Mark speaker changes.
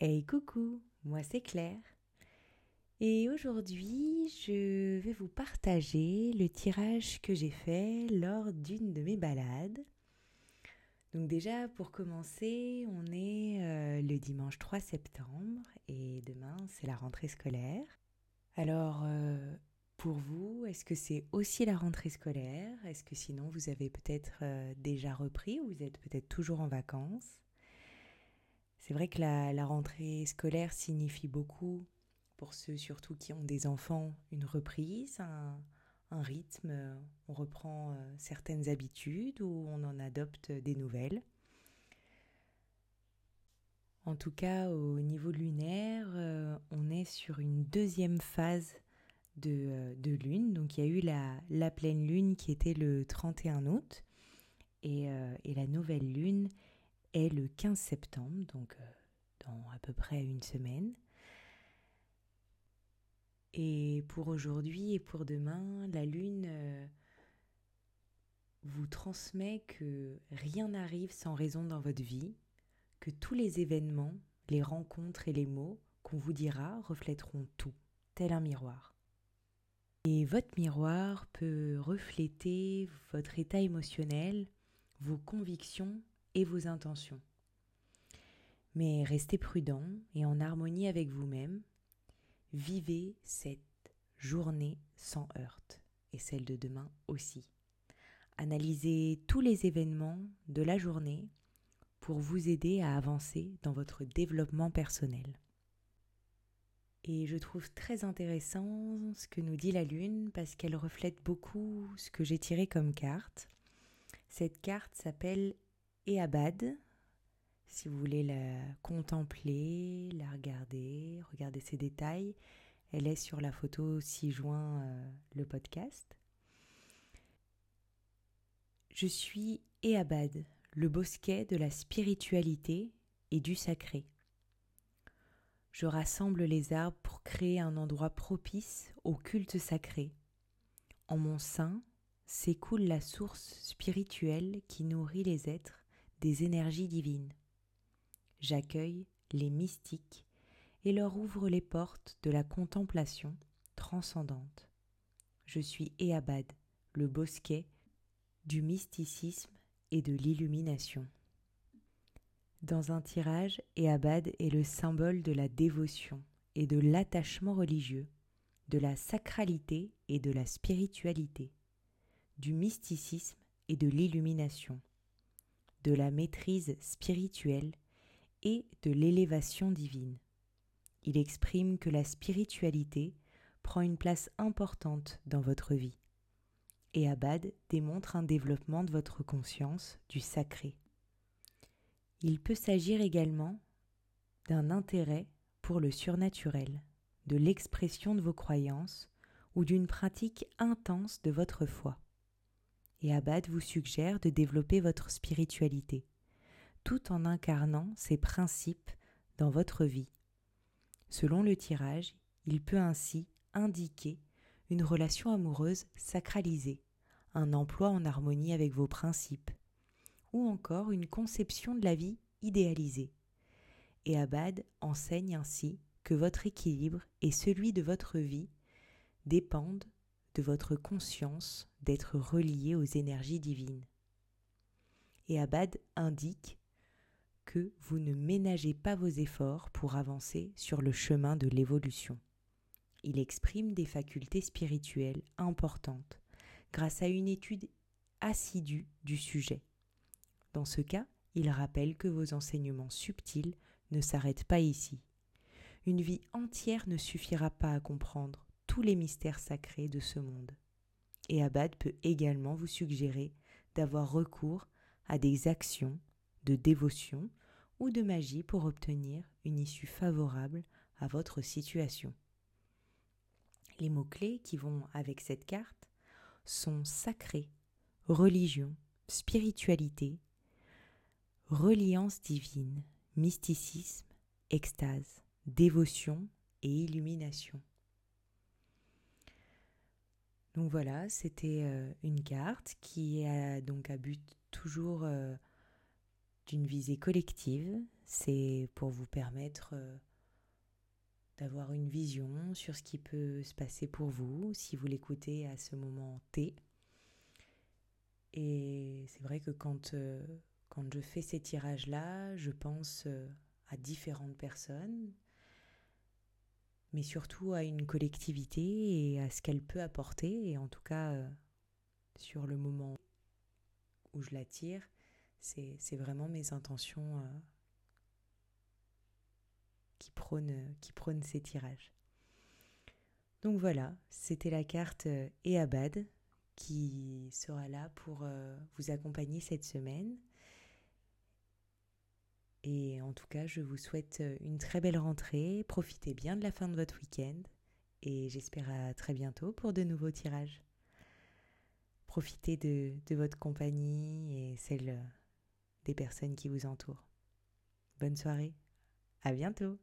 Speaker 1: Hey coucou, moi c'est Claire. Et aujourd'hui, je vais vous partager le tirage que j'ai fait lors d'une de mes balades. Donc déjà, pour commencer, on est euh, le dimanche 3 septembre et demain, c'est la rentrée scolaire. Alors, euh, pour vous, est-ce que c'est aussi la rentrée scolaire? Est-ce que sinon, vous avez peut-être euh, déjà repris ou vous êtes peut-être toujours en vacances? C'est vrai que la, rentrée scolaire signifie beaucoup, pour ceux surtout qui ont des enfants, une reprise, un rythme, on reprend certaines habitudes ou on en adopte des nouvelles. En tout cas, au niveau lunaire, on est sur une deuxième phase euh, de, lune. Donc il y a eu la, pleine lune qui était le 31 août euh, et, la nouvelle lune est le 15 septembre, donc euh, dans à peu près une semaine. Et pour aujourd'hui et pour demain, la lune vous transmet que rien n'arrive sans raison dans votre vie, que tous les événements, les rencontres et les mots qu'on vous dira reflèteront tout, tel un miroir. Et votre miroir peut refléter votre état émotionnel, vos convictions vos intentions. Mais restez prudent et en harmonie avec vous-même. Vivez cette journée sans heurte et celle de demain aussi. Analysez tous les événements de la journée pour vous aider à avancer dans votre développement personnel. Et je trouve très intéressant ce que nous dit la Lune parce qu'elle reflète beaucoup ce que j'ai tiré comme carte. Cette carte s'appelle Eabad. Si vous voulez la contempler, la regarder, regarder ses détails, elle est sur la photo 6 juin euh, le podcast. Je suis Eabad, le bosquet de la spiritualité et du sacré. Je rassemble les arbres pour créer un endroit propice au culte sacré. En mon sein s'écoule la source spirituelle qui nourrit les êtres des énergies divines. J'accueille les mystiques et leur ouvre les portes de la contemplation transcendante. Je suis Eabad, le bosquet du mysticisme et de l'illumination. Dans un tirage, Eabad est le symbole de la dévotion et de l'attachement religieux, de la sacralité et de la spiritualité, du mysticisme et de l'illumination, de la maîtrise spirituelle et de l'élévation divine. Il exprime que la spiritualité prend une place importante dans votre vie. Et Abad démontre un développement de votre conscience du sacré. Il peut s'agir également d'un intérêt pour le surnaturel, de l'expression de vos croyances ou d'une pratique intense de votre foi. Et Abad vous suggère de développer votre spiritualité, tout en incarnant ces principes dans votre vie. Selon le tirage, il peut ainsi indiquer une relation amoureuse sacralisée, un emploi en harmonie avec vos principes, ou encore une conception de la vie idéalisée. Et Abad enseigne ainsi que votre équilibre et celui de votre vie dépendent votre conscience d'être relié aux énergies divines. Et Abad indique que vous ne ménagez pas vos efforts pour avancer sur le chemin de l'évolution. Il exprime des facultés spirituelles importantes grâce à une étude assidue du sujet dans ce cas, il rappelle que vos enseignements subtils ne s'arrêtent pas ici. Une vie entière ne suffira pas à comprendre tous les mystères sacrés de ce monde. Et Abad peut également vous suggérer d'avoir recours à des actions de dévotion ou de magie pour obtenir une issue favorable à votre situation. Les mots-clés qui vont avec cette carte sont sacré, religion, spiritualité, reliance divine, mysticisme, extase, dévotion et illumination. Donc voilà, c'était euh, une carte qui a donc à but toujours, euh, d'une visée collective. C'est pour vous permettre d'avoir une vision sur ce qui peut se passer pour vous si vous l'écoutez à ce moment T. Et c'est vrai que quand, euh, quand je fais ces tirages-là, je pense euh, à différentes personnes, mais surtout à une collectivité et à ce qu'elle peut apporter. Et en tout cas, euh, sur le moment où je la tire, c'est vraiment mes intentions qui prône, qui prône ces tirages. Donc voilà, c'était la carte euh, Eabad qui sera là pour euh, vous accompagner cette semaine. Et en tout cas, je vous souhaite euh, une très belle rentrée. Profitez bien de la fin de votre week-end. Et j'espère à très bientôt pour de nouveaux tirages. Profitez de, de votre compagnie et celle des personnes qui vous entourent. Bonne soirée. À bientôt.